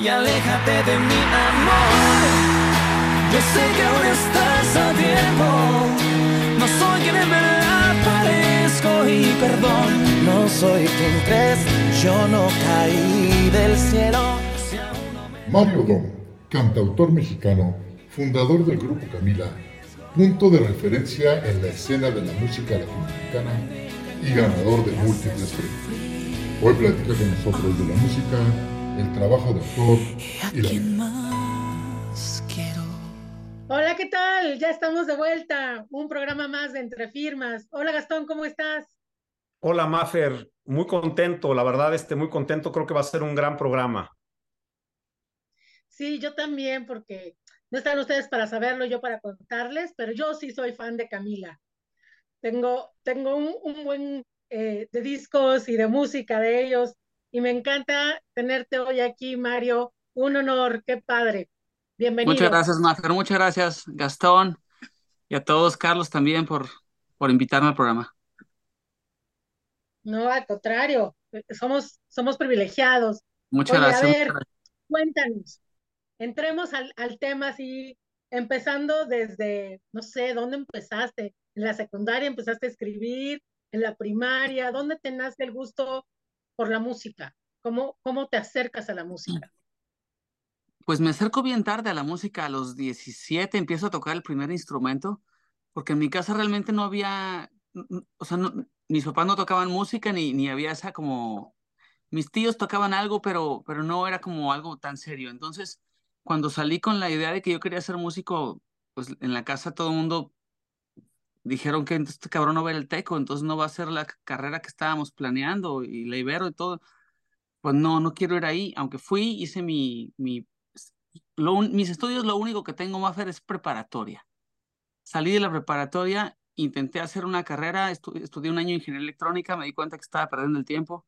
y aléjate de mi amor. Yo sé que aún estás a tiempo, no soy quien me aparezco y perdón, no soy quien crees, yo no caí del cielo. Mario Dom, cantautor mexicano, fundador del grupo Camila, punto de referencia en la escena de la música latinoamericana y ganador de múltiples premios. Hoy platica con nosotros de la música, el trabajo de autor y la Hola, ¿qué tal? Ya estamos de vuelta. Un programa más de Entre Firmas. Hola, Gastón, ¿cómo estás? Hola, Mafer. Muy contento, la verdad, este, muy contento. Creo que va a ser un gran programa. Sí, yo también, porque no están ustedes para saberlo, yo para contarles, pero yo sí soy fan de Camila. Tengo, tengo un, buen eh, de discos y de música de ellos y me encanta tenerte hoy aquí, Mario. Un honor, qué padre. Bienvenido. Muchas gracias, Mafer. Muchas gracias, Gastón, y a todos, Carlos, también por, por invitarme al programa. No, al contrario, somos, somos privilegiados. Muchas gracias. A ver, cuéntanos, entremos al, al tema así, empezando desde, no sé, ¿dónde empezaste? ¿En la secundaria empezaste a escribir? ¿En la primaria? ¿Dónde te nace el gusto por la música? ¿Cómo, cómo te acercas a la música? Pues me acerco bien tarde a la música, a los 17 empiezo a tocar el primer instrumento, porque en mi casa realmente no había, o sea, mis papás no tocaban música ni, ni había esa como, mis tíos tocaban algo, pero, pero no era como algo tan serio. Entonces, cuando salí con la idea de que yo quería ser músico, pues en la casa todo el mundo dijeron que este cabrón no va a el teco, entonces no va a ser la carrera que estábamos planeando y la Ibero y todo. Pues no, no quiero ir ahí, aunque fui, hice mi, mi mis estudios, lo único que tengo más hacer es preparatoria. Salí de la preparatoria, intenté hacer una carrera, estudié un año ingeniería electrónica, me di cuenta que estaba perdiendo el tiempo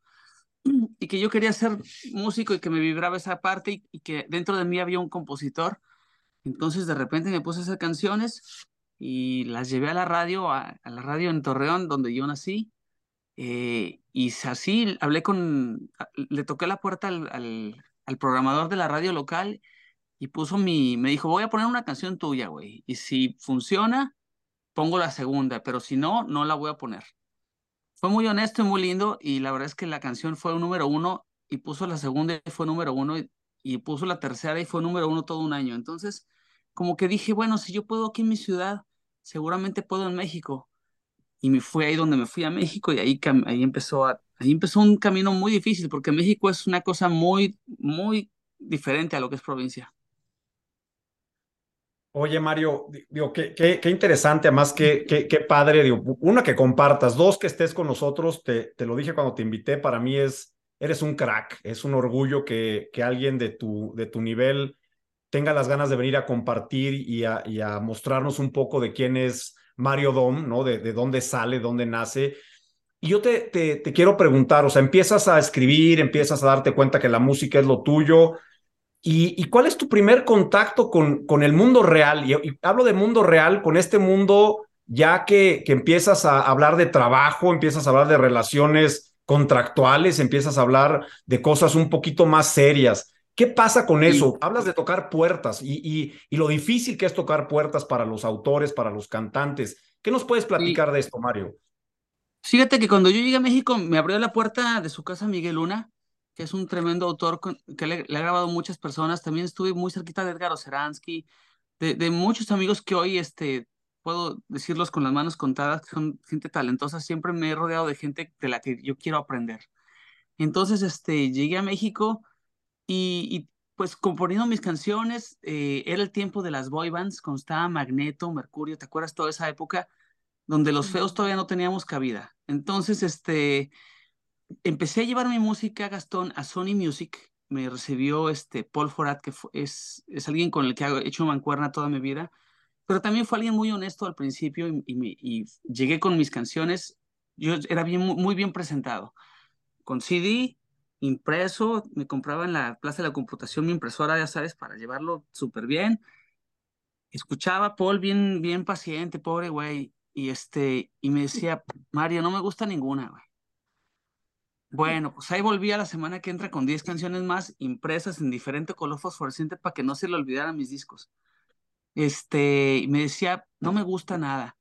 y que yo quería ser músico y que me vibraba esa parte y, que dentro de mí había un compositor. Entonces de repente me puse a hacer canciones y las llevé a la radio, a, la radio en Torreón, donde yo nací. Eh, y así hablé con, le toqué la puerta al, al, programador de la radio local y puso mi, me dijo, voy a poner una canción tuya, güey. Y si funciona, pongo la segunda, pero si no, no la voy a poner. Fue muy honesto y muy lindo y la verdad es que la canción fue un número uno y puso la segunda y fue número uno y, puso la tercera y fue número uno todo un año. Entonces, como que dije, bueno, si yo puedo aquí en mi ciudad, seguramente puedo en México. Y me fui ahí donde me fui a México y ahí, ahí, empezó, a, ahí empezó un camino muy difícil porque México es una cosa muy, muy diferente a lo que es provincia. Oye, Mario, digo, qué, qué, interesante, además, qué, qué, qué, padre, digo, una que compartas, dos que estés con nosotros, te, te lo dije cuando te invité, para mí es, eres un crack, es un orgullo que, que alguien de tu, de tu nivel tenga las ganas de venir a compartir y a, mostrarnos un poco de quién es Mario Dom, ¿no? De, de dónde sale, dónde nace. Y yo te, quiero preguntar, o sea, empiezas a escribir, empiezas a darte cuenta que la música es lo tuyo, ¿Y, cuál es tu primer contacto con, el mundo real? Y, hablo de mundo real, con este mundo ya que empiezas a hablar de trabajo, empiezas a hablar de relaciones contractuales, empiezas a hablar de cosas un poquito más serias. ¿Qué pasa con eso? Hablas de tocar puertas y, y, y, lo difícil que es tocar puertas para los autores, para los cantantes. ¿Qué nos puedes platicar de esto, Mario? Fíjate que cuando yo llegué a México me abrió la puerta de su casa Miguel Luna que es un tremendo autor que le, ha grabado muchas personas. También estuve muy cerquita de Edgar Oceransky, de, de, muchos amigos que hoy este, puedo decirlos con las manos contadas, que son gente talentosa. Siempre me he rodeado de gente de la que yo quiero aprender. Entonces, este, llegué a México y, pues componiendo mis canciones, eh, era el tiempo de las boy bands, cuando estaba Magneto, Mercurio, ¿te acuerdas toda esa época? Donde los feos todavía no teníamos cabida. Entonces, este, empecé a llevar mi música, Gastón, a Sony Music. Me recibió este Paul Forat, que es, es alguien con el que he hecho mancuerna toda mi vida, pero también fue alguien muy honesto al principio y, llegué con mis canciones. Yo era muy bien presentado. Con CD, impreso, me compraba en la Plaza de la Computación mi impresora, ya sabes, para llevarlo súper bien. Escuchaba a Paul bien, bien paciente, pobre güey, y, este, y me decía, Mario, no me gusta ninguna, güey Bueno, pues ahí volví a la semana que entra con 10 canciones más impresas en diferente color fosforescente para que no se le olvidaran mis discos. Este, y me decía, no me gusta nada.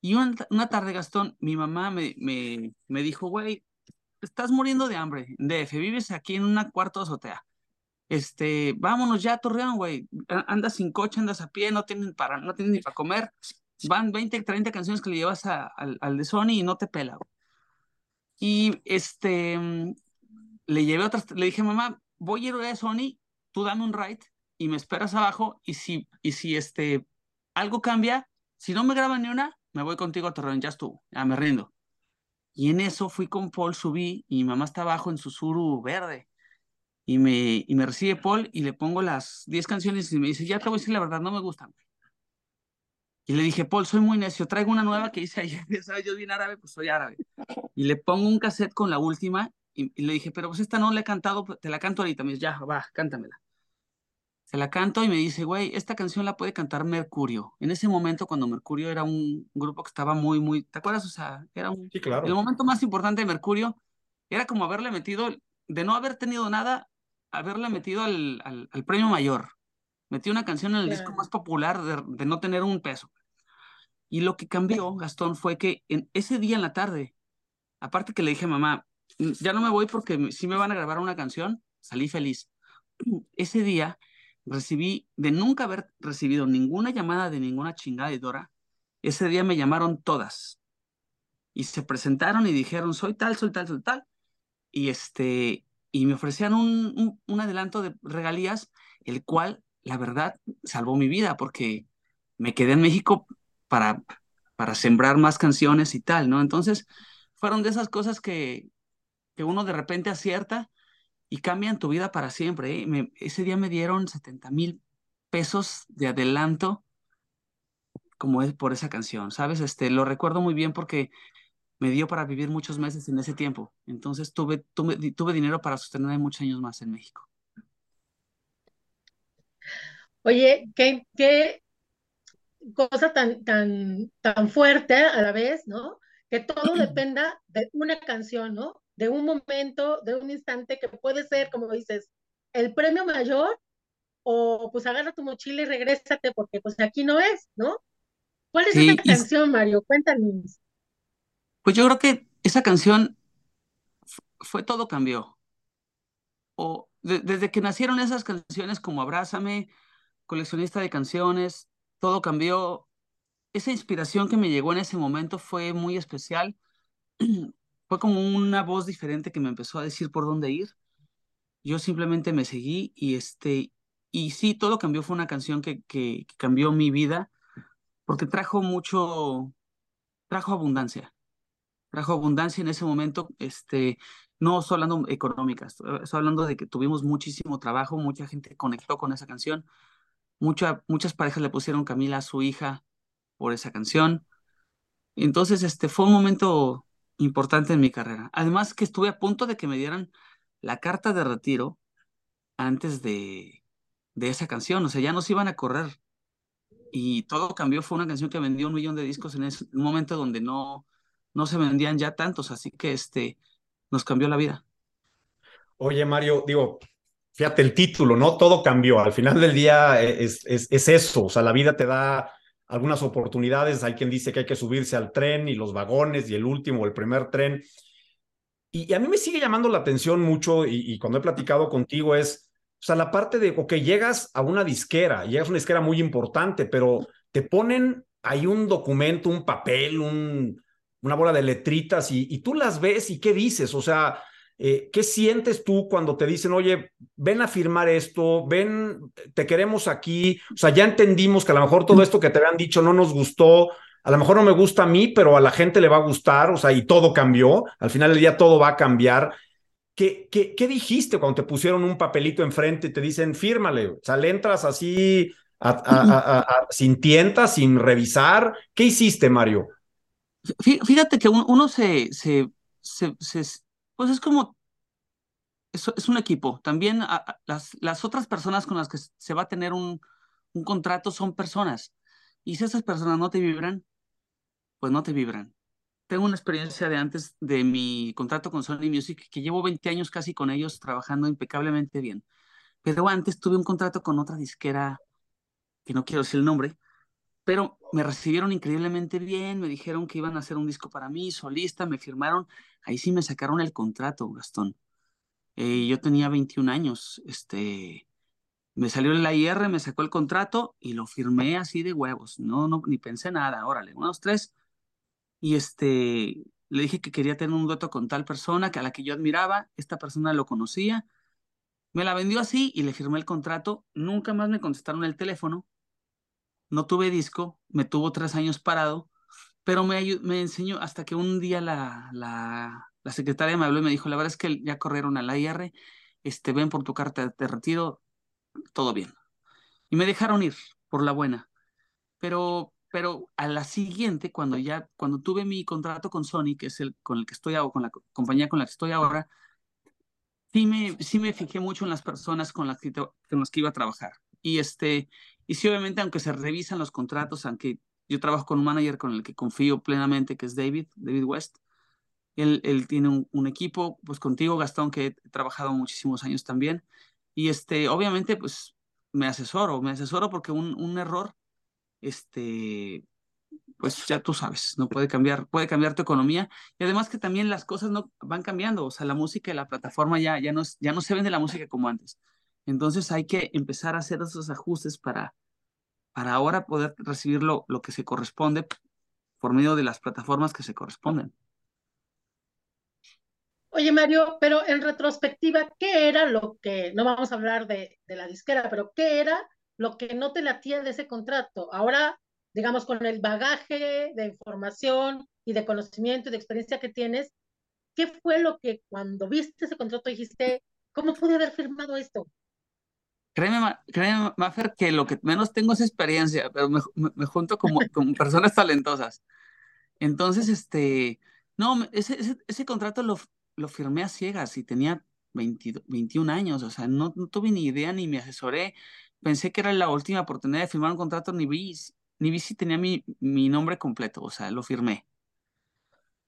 Y una, una tarde, Gastón, mi mamá me, me, me dijo, güey, estás muriendo de hambre, DF, vives aquí en una cuarto azotea. Este, vámonos ya a Torreón, güey. Andas sin coche, andas a pie, no tienen para, no tienen ni para comer. Van 20, 30 canciones que le llevas a, al, al de Sony y no te pela, güey. Y este, le llevé otras, le dije, mamá, voy a ir a Sony, tú dame un ride y me esperas abajo y si, y si este, algo cambia, si no me graban ni una, me voy contigo a Torreón, ya estuvo, ya me rindo. Y en eso fui con Paul, subí y mi mamá está abajo en su verde. Y me, y me recibe Paul y le pongo las 10 canciones y me dice, ya te voy a decir la verdad, no me gustan. Y le dije, Paul, soy muy necio, traigo una nueva que dice ayer, ¿sabes? Yo bien árabe, pues soy árabe. Y le pongo un cassette con la última y, y, le dije, pero pues esta no la he cantado, te la canto ahorita. Me dice, ya, va, cántamela. Se la canto y me dice, güey, esta canción la puede cantar Mercurio. En ese momento, cuando Mercurio era un grupo que estaba muy, muy, ¿te acuerdas? O sea, era un... Sí, claro. El momento más importante de Mercurio era como haberle metido, de no haber tenido nada, haberle metido al, al, al premio mayor. Metí una canción en el yeah. disco más popular de, de, no tener un peso. Y lo que cambió, Gastón, fue que en ese día en la tarde, aparte que le dije a mamá, ya no me voy porque sí me van a grabar una canción, salí feliz. Ese día recibí, de nunca haber recibido ninguna llamada de ninguna chingada editora, ese día me llamaron todas. Y se presentaron y dijeron, soy tal, soy tal, soy tal. Y, este, y me ofrecían un, un, un adelanto de regalías, el cual, la verdad, salvó mi vida, porque me quedé en México para, para sembrar más canciones y tal, ¿no? Entonces, fueron de esas cosas que, que uno de repente acierta y cambian tu vida para siempre. ¿eh? Me, ese día me dieron 70 mil pesos de adelanto como es por esa canción, ¿sabes? Este, lo recuerdo muy bien porque me dio para vivir muchos meses en ese tiempo. Entonces tuve, tuve, tuve dinero para sostenerme muchos años más en México. Oye, ¿qué, qué cosa tan, tan, tan fuerte a la vez, ¿no? Que todo dependa de una canción, ¿no? De un momento, de un instante que puede ser, como dices, el premio mayor o pues agarra tu mochila y regrésate porque pues aquí no es, ¿no? ¿Cuál es sí, esa canción, Mario? Cuéntanos. Pues yo creo que esa canción fue todo cambió. O de, desde que nacieron esas canciones como Abrázame, coleccionista de canciones, todo cambió. Esa inspiración que me llegó en ese momento fue muy especial. fue como una voz diferente que me empezó a decir por dónde ir. Yo simplemente me seguí y este y sí, todo cambió. Fue una canción que, que, cambió mi vida porque trajo mucho, trajo abundancia. Trajo abundancia en ese momento, este, no estoy hablando económica, estoy hablando de que tuvimos muchísimo trabajo, mucha gente conectó con esa canción, mucha, muchas parejas le pusieron Camila a su hija por esa canción. Entonces, este fue un momento importante en mi carrera. Además que estuve a punto de que me dieran la carta de retiro antes de, de esa canción, o sea, ya nos iban a correr. Y todo cambió, fue una canción que vendió un millón de discos en ese momento donde no, no se vendían ya tantos, así que este, nos cambió la vida. Oye, Mario, digo, fíjate el título, ¿no? Todo cambió. Al final del día es, es, es eso, o sea, la vida te da algunas oportunidades. Hay quien dice que hay que subirse al tren y los vagones y el último, el primer tren. Y, a mí me sigue llamando la atención mucho y, cuando he platicado contigo es, o sea, la parte de, ok, llegas a una disquera, llegas a una disquera muy importante, pero te ponen ahí un documento, un papel, un, una bola de letritas y, y, tú las ves y qué dices, o sea, eh, ¿qué sientes tú cuando te dicen, oye, ven a firmar esto, ven, te queremos aquí, o sea, ya entendimos que a lo mejor todo esto que te habían dicho no nos gustó, a lo mejor no me gusta a mí, pero a la gente le va a gustar, o sea, y todo cambió, al final del día todo va a cambiar. ¿Qué, qué, qué dijiste cuando te pusieron un papelito enfrente y te dicen, fírmale? O sea, le entras así a, a, a, sin tientas, sin revisar. ¿Qué hiciste, Mario? Fíjate que uno se, se, se, se pues es como, es, es un equipo. También las, las otras personas con las que se va a tener un, un contrato son personas. Y si esas personas no te vibran, pues no te vibran. tengo una experiencia de antes de mi contrato con Sony Music, que llevo 20 años casi con ellos trabajando impecablemente bien. Pero antes tuve un contrato con otra disquera, que no quiero decir el nombre, pero me recibieron increíblemente bien, me dijeron que iban a hacer un disco para mí, solista, me firmaron, ahí sí me sacaron el contrato, Gastón. Eh, yo tenía 21 años, este, me salió el IR, me sacó el contrato y lo firmé así de huevos, no, no, ni pensé nada, órale, unos tres, y este, le dije que quería tener un dueto con tal persona, que a la que yo admiraba, esta persona lo conocía, me la vendió así y le firmé el contrato, nunca más me contestaron el teléfono, no tuve disco, me tuvo tres años parado, pero me, me enseñó hasta que un día la, la, secretaria me habló y me dijo, la verdad es que ya corrieron al IR, este, ven por tu carta de retiro, todo bien. Y me dejaron ir por la buena. Pero, pero a la siguiente, cuando ya, cuando tuve mi contrato con Sony, que es el con el que estoy con la compañía con la que estoy ahora, sí me, sí me fijé mucho en las personas con las que, con las que iba a trabajar. Y este, y sí, obviamente, aunque se revisan los contratos, aunque yo trabajo con un manager con el que confío plenamente, que es David, David West. Él, él tiene un, equipo, pues contigo, Gastón, que he trabajado muchísimos años también. Y este, obviamente, pues me asesoro, me asesoro porque un, un error, este, pues ya tú sabes, no puede cambiar, puede cambiar tu economía. Y además que también las cosas no van cambiando, o sea, la música y la plataforma ya, ya, no, ya no se vende la música como antes. Entonces hay que empezar a hacer esos ajustes para, para ahora poder recibir lo, lo que se corresponde por medio de las plataformas que se corresponden. Oye, Mario, pero en retrospectiva, ¿qué era lo que, no vamos a hablar de, de, la disquera, pero qué era lo que no te latía de ese contrato? Ahora, digamos, con el bagaje de información y de conocimiento y de experiencia que tienes, ¿qué fue lo que cuando viste ese contrato dijiste, ¿cómo pude haber firmado esto? Créeme, créeme, Maffer, que lo que menos tengo es experiencia, pero me, me, junto como, con personas talentosas. Entonces, este, no, ese, ese, ese contrato lo, lo, firmé a ciegas y tenía 20, 21 años, o sea, no, no, tuve ni idea ni me asesoré. Pensé que era la última oportunidad de firmar un contrato, ni vi, ni vi si tenía mi, mi nombre completo, o sea, lo firmé.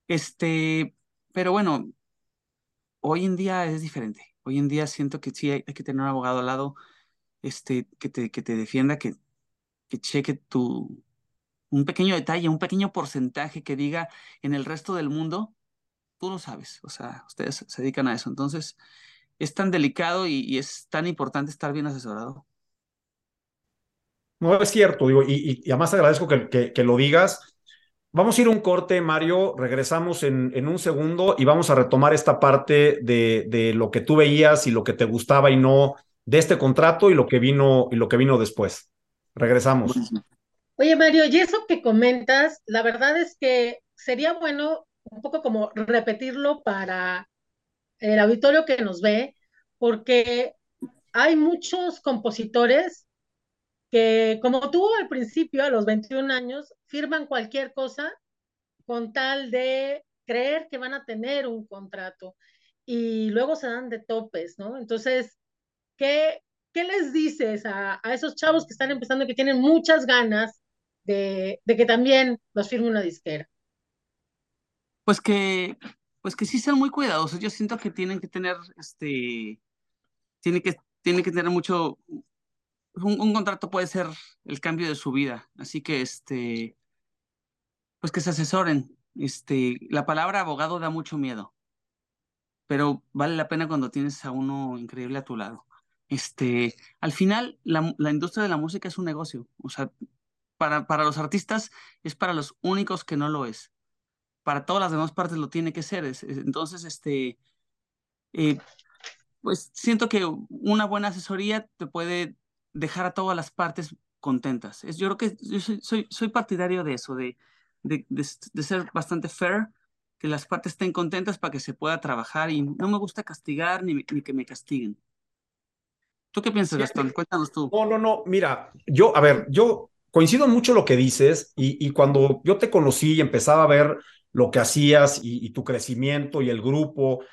Este, pero bueno, hoy en día es diferente. Hoy en día siento que sí hay, hay que tener un abogado al lado este, que, te, que te defienda, que, que cheque tu, un pequeño detalle, un pequeño porcentaje que diga en el resto del mundo, tú lo sabes, o sea, ustedes se dedican a eso. Entonces, es tan delicado y, y es tan importante estar bien asesorado. No, es cierto, digo, y, y además agradezco que, que, que, lo digas. Vamos a ir un corte, Mario, regresamos en, en un segundo y vamos a retomar esta parte de, de, lo que tú veías y lo que te gustaba y no de este contrato y lo que vino y lo que vino después. Regresamos. Oye, Mario, y eso que comentas, la verdad es que sería bueno un poco como repetirlo para el auditorio que nos ve, porque hay muchos compositores que, como tú al principio, a los 21 años, firman cualquier cosa con tal de creer que van a tener un contrato y luego se dan de topes, ¿no? Entonces, ¿qué, qué les dices a, a, esos chavos que están empezando y que tienen muchas ganas de, de, que también los firme una disquera? Pues que, pues que sí sean muy cuidadosos. Yo siento que tienen que tener, este, tienen que, tienen que tener mucho, un, un, contrato puede ser el cambio de su vida. Así que, este, pues que se asesoren. Este, la palabra abogado da mucho miedo, pero vale la pena cuando tienes a uno increíble a tu lado este, al final la, la, industria de la música es un negocio, o sea, para, para los artistas es para los únicos que no lo es, para todas las demás partes lo tiene que ser, es, es, entonces, este, eh, pues siento que una buena asesoría te puede dejar a todas las partes contentas. Es, yo creo que soy, soy, soy partidario de eso, de, de, de, de ser bastante fair, que las partes estén contentas para que se pueda trabajar y no me gusta castigar ni, ni que me castiguen. ¿Tú qué piensas, Gastón? Cuéntanos tú. No, no, no. Mira, yo, a ver, yo coincido mucho lo que dices y, y cuando yo te conocí y empezaba a ver lo que hacías y, y tu crecimiento y el grupo,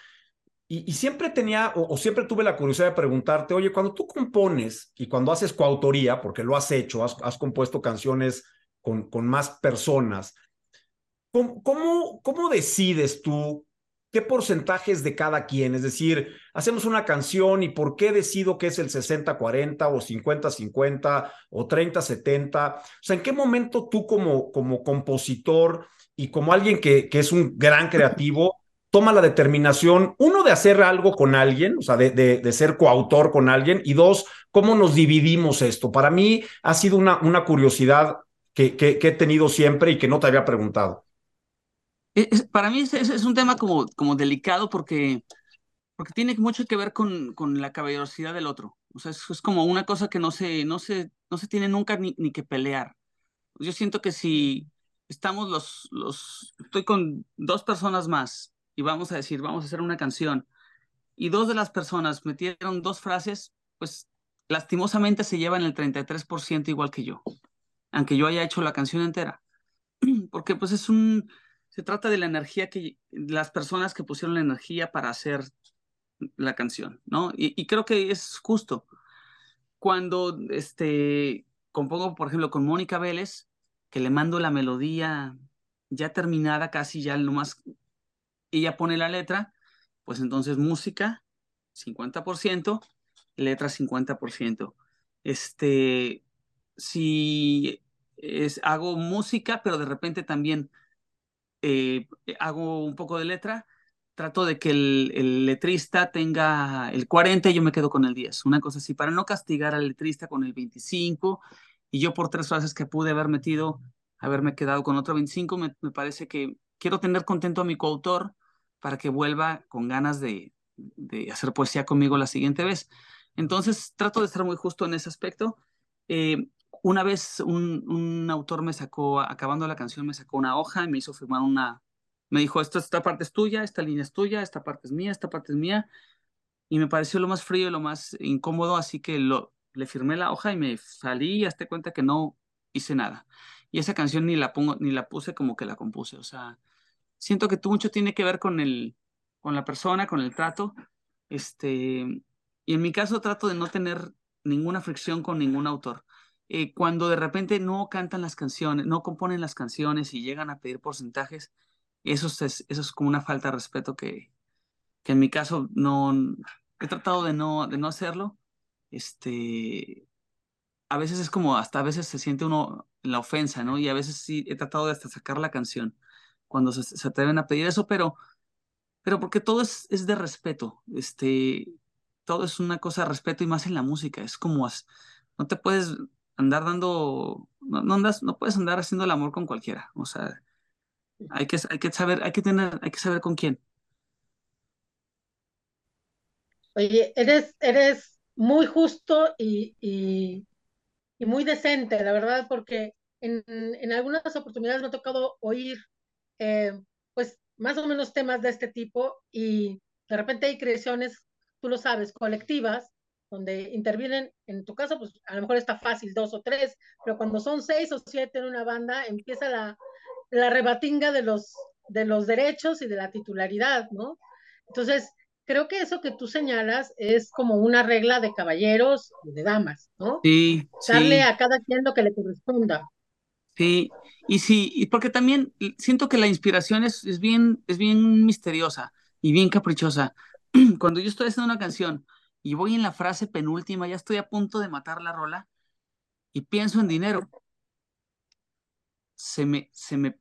y, y siempre tenía o, o, siempre tuve la curiosidad de preguntarte, oye, cuando tú compones y cuando haces coautoría, porque lo has hecho, has, has compuesto canciones con, con más personas, ¿cómo, cómo, cómo decides tú qué porcentajes de cada quien? Es decir, hacemos una canción y por qué decido que es el 60-40 o 50-50 o 30-70. O sea, ¿en qué momento tú como, como compositor y como alguien que, que es un gran creativo, toma la determinación, uno, de hacer algo con alguien, o sea, de, de, ser coautor con alguien, y dos, cómo nos dividimos esto. Para mí ha sido una, una curiosidad que, que, que he tenido siempre y que no te había preguntado. Es, para mí es, es, un tema como, como delicado porque, porque tiene mucho que ver con, con la caballerosidad del otro. O sea, es, es, como una cosa que no se, no se, no se tiene nunca ni, ni que pelear. Yo siento que si estamos los, los, estoy con dos personas más y vamos a decir, vamos a hacer una canción, y dos de las personas metieron dos frases, pues lastimosamente se llevan el 33% igual que yo, aunque yo haya hecho la canción entera. Porque pues es un, se trata de la energía que, las personas que pusieron la energía para hacer la canción, ¿no? Y, creo que es justo. Cuando este, compongo, por ejemplo, con Mónica Vélez, que le mando la melodía ya terminada, casi ya nomás ella pone la letra, pues entonces música 50%, letra 50%. Este, si es, hago música, pero de repente también eh, hago un poco de letra, trato de que el, letrista tenga el 40 y yo me quedo con el 10, una cosa así, para no castigar al letrista con el 25 y yo por tres frases que pude haber metido, haberme quedado con otro 25, me, me parece que quiero tener contento a mi coautor, para que vuelva con ganas de, de, hacer poesía conmigo la siguiente vez. Entonces, trato de estar muy justo en ese aspecto. Eh, una vez un, un, autor me sacó, acabando la canción, me sacó una hoja y me hizo firmar una, me dijo, esta, esta parte es tuya, esta línea es tuya, esta parte es mía, esta parte es mía. Y me pareció lo más frío y lo más incómodo, así que lo, le firmé la hoja y me salí y hasta cuenta que no hice nada. Y esa canción ni la pongo, ni la puse como que la compuse, o sea, siento que mucho tiene que ver con, el, con la persona, con el trato. Este, y en mi caso trato de no tener ninguna fricción con ningún autor. Eh, cuando de repente no cantan las canciones, no componen las canciones y llegan a pedir porcentajes, eso es, eso es como una falta de respeto que, que en mi caso no he tratado de no, de no hacerlo. Este, a veces es como, hasta a veces se siente uno la ofensa, ¿no? Y a veces sí he tratado de hasta sacar la canción cuando se, se atreven a pedir eso, pero, pero porque todo es, es de respeto, este, todo es una cosa de respeto y más en la música, es como, no te puedes andar dando, no, no, andas, no puedes andar haciendo el amor con cualquiera, o sea, hay que, hay que saber, hay que tener, hay que saber con quién. Oye, eres, eres muy justo y, y, y muy decente, la verdad, porque en, en, algunas oportunidades me ha tocado oír eh, pues más o menos temas de este tipo y de repente hay creaciones, tú lo sabes, colectivas, donde intervienen, en tu caso, pues a lo mejor está fácil dos o tres, pero cuando son seis o siete en una banda, empieza la, la rebatinga de los, de los derechos y de la titularidad, ¿no? Entonces, creo que eso que tú señalas es como una regla de caballeros y de damas, ¿no? Sí. Darle sí. a cada quien lo que le corresponda. Sí, y sí, y porque también siento que la inspiración es, es, bien, es bien misteriosa y bien caprichosa. Cuando yo estoy haciendo una canción y voy en la frase penúltima, ya estoy a punto de matar la rola y pienso en dinero, se me, se me,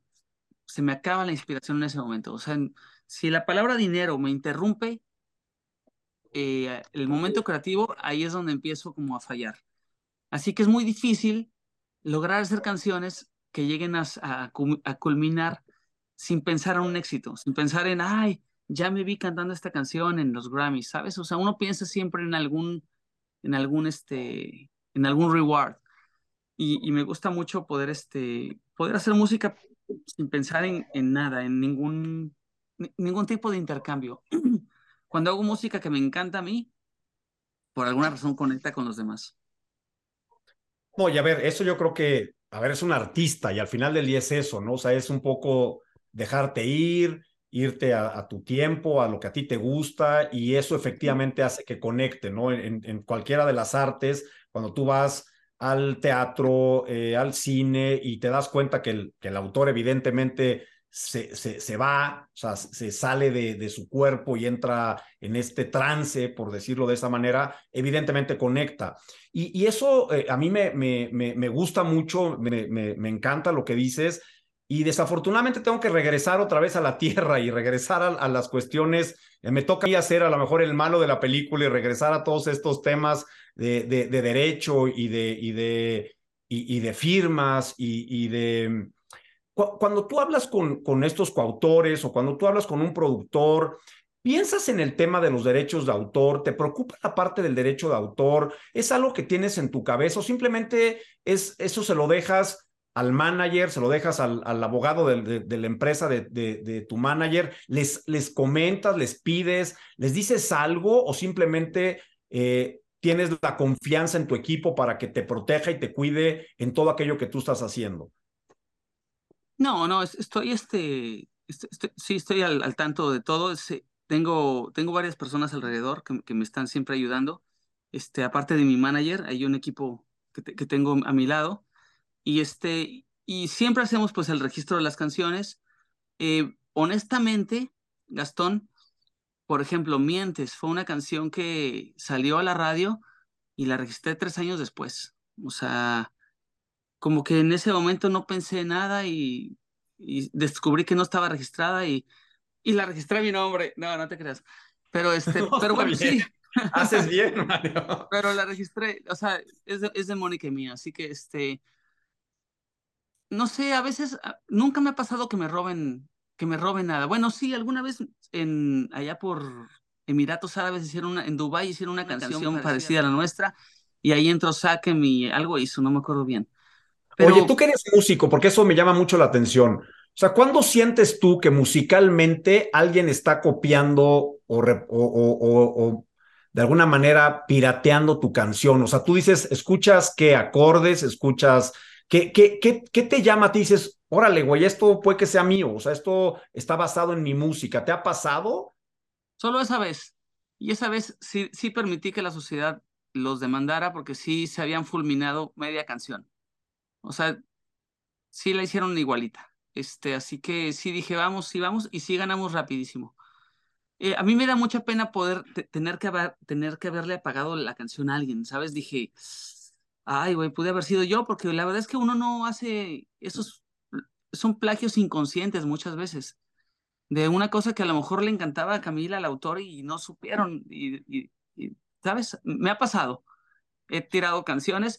se me acaba la inspiración en ese momento. O sea, si la palabra dinero me interrumpe eh, el momento creativo, ahí es donde empiezo como a fallar. Así que es muy difícil lograr hacer canciones que lleguen a, a, a, culminar sin pensar en un éxito, sin pensar en, ay, ya me vi cantando esta canción en los Grammys, ¿sabes? O sea, uno piensa siempre en algún, en algún, este, en algún reward. Y, me gusta mucho poder, este, poder hacer música sin pensar en, en nada, en ningún, ningún tipo de intercambio. Cuando hago música que me encanta a mí, por alguna razón conecta con los demás. No, y a ver, eso yo creo que, a ver, es un artista y al final del día es eso, ¿no? O sea, es un poco dejarte ir, irte a, a tu tiempo, a lo que a ti te gusta y eso efectivamente hace que conecte, ¿no? En, en cualquiera de las artes, cuando tú vas al teatro, eh, al cine y te das cuenta que el, que el autor evidentemente se, se, se, va, o sea, se sale de, de, su cuerpo y entra en este trance, por decirlo de esa manera, evidentemente conecta. Y, y eso eh, a mí me, me, me, gusta mucho, me, me, encanta lo que dices. Y desafortunadamente tengo que regresar otra vez a la tierra y regresar a, las cuestiones. Eh, me toca ser a lo mejor el malo de la película y regresar a todos estos temas de, de, de derecho y de, y de firmas y, y de cuando tú hablas con, con estos coautores o cuando tú hablas con un productor, ¿Piensas en el tema de los derechos de autor? ¿Te preocupa la parte del derecho de autor? ¿Es algo que tienes en tu cabeza o simplemente es, eso se lo dejas al manager, se lo dejas al, al abogado de, de, la empresa de, de, tu manager? ¿Les, ¿Les comentas, les pides, les dices algo o simplemente eh, tienes la confianza en tu equipo para que te proteja y te cuide en todo aquello que tú estás haciendo? No, no, estoy, este, sí, estoy al, al, tanto de todo. tengo, tengo varias personas alrededor que, que, me están siempre ayudando. Este, aparte de mi manager, hay un equipo que, que, tengo a mi lado. Y, este, y siempre hacemos pues el registro de las canciones. Eh, honestamente, Gastón, por ejemplo, Mientes fue una canción que salió a la radio y la registré tres años después. O sea, como que en ese momento no pensé nada y, y descubrí que no estaba registrada y, y la registré a mi nombre. No, no te creas. Pero, este, no, pero bueno, sí. Haces bien, Mario. Pero la registré, o sea, es de, es de Mónica y mía, así que este, no sé, a veces, nunca me ha pasado que me roben, que me roben nada. Bueno, sí, alguna vez en, allá por Emiratos Árabes hicieron una, en Dubái hicieron una, una canción, canción, parecida a la nuestra y ahí entró Sakem y algo hizo, no me acuerdo bien. Pero... Oye, tú que eres músico, porque eso me llama mucho la atención. O sea, ¿cuándo sientes tú que musicalmente alguien está copiando o, o, o, o, de alguna manera pirateando tu canción? O sea, tú dices, escuchas qué acordes, escuchas, ¿qué, te llama a ti? Dices, órale, güey, esto puede que sea mío, o sea, esto está basado en mi música. ¿Te ha pasado? Solo esa vez. Y esa vez sí, sí permití que la sociedad los demandara porque sí se habían fulminado media canción. O sea, sí la hicieron igualita. Este, así que sí dije, vamos, sí vamos, y sí ganamos rapidísimo. Eh, a mí me da mucha pena poder tener, que tener que haberle apagado la canción a alguien, ¿sabes? Dije, ay, güey, pude haber sido yo, porque la verdad es que uno no hace esos, son plagios inconscientes muchas veces, de una cosa que a lo mejor le encantaba a Camila, al autor, y no supieron, y, y, y ¿sabes? Me ha pasado. He tirado canciones,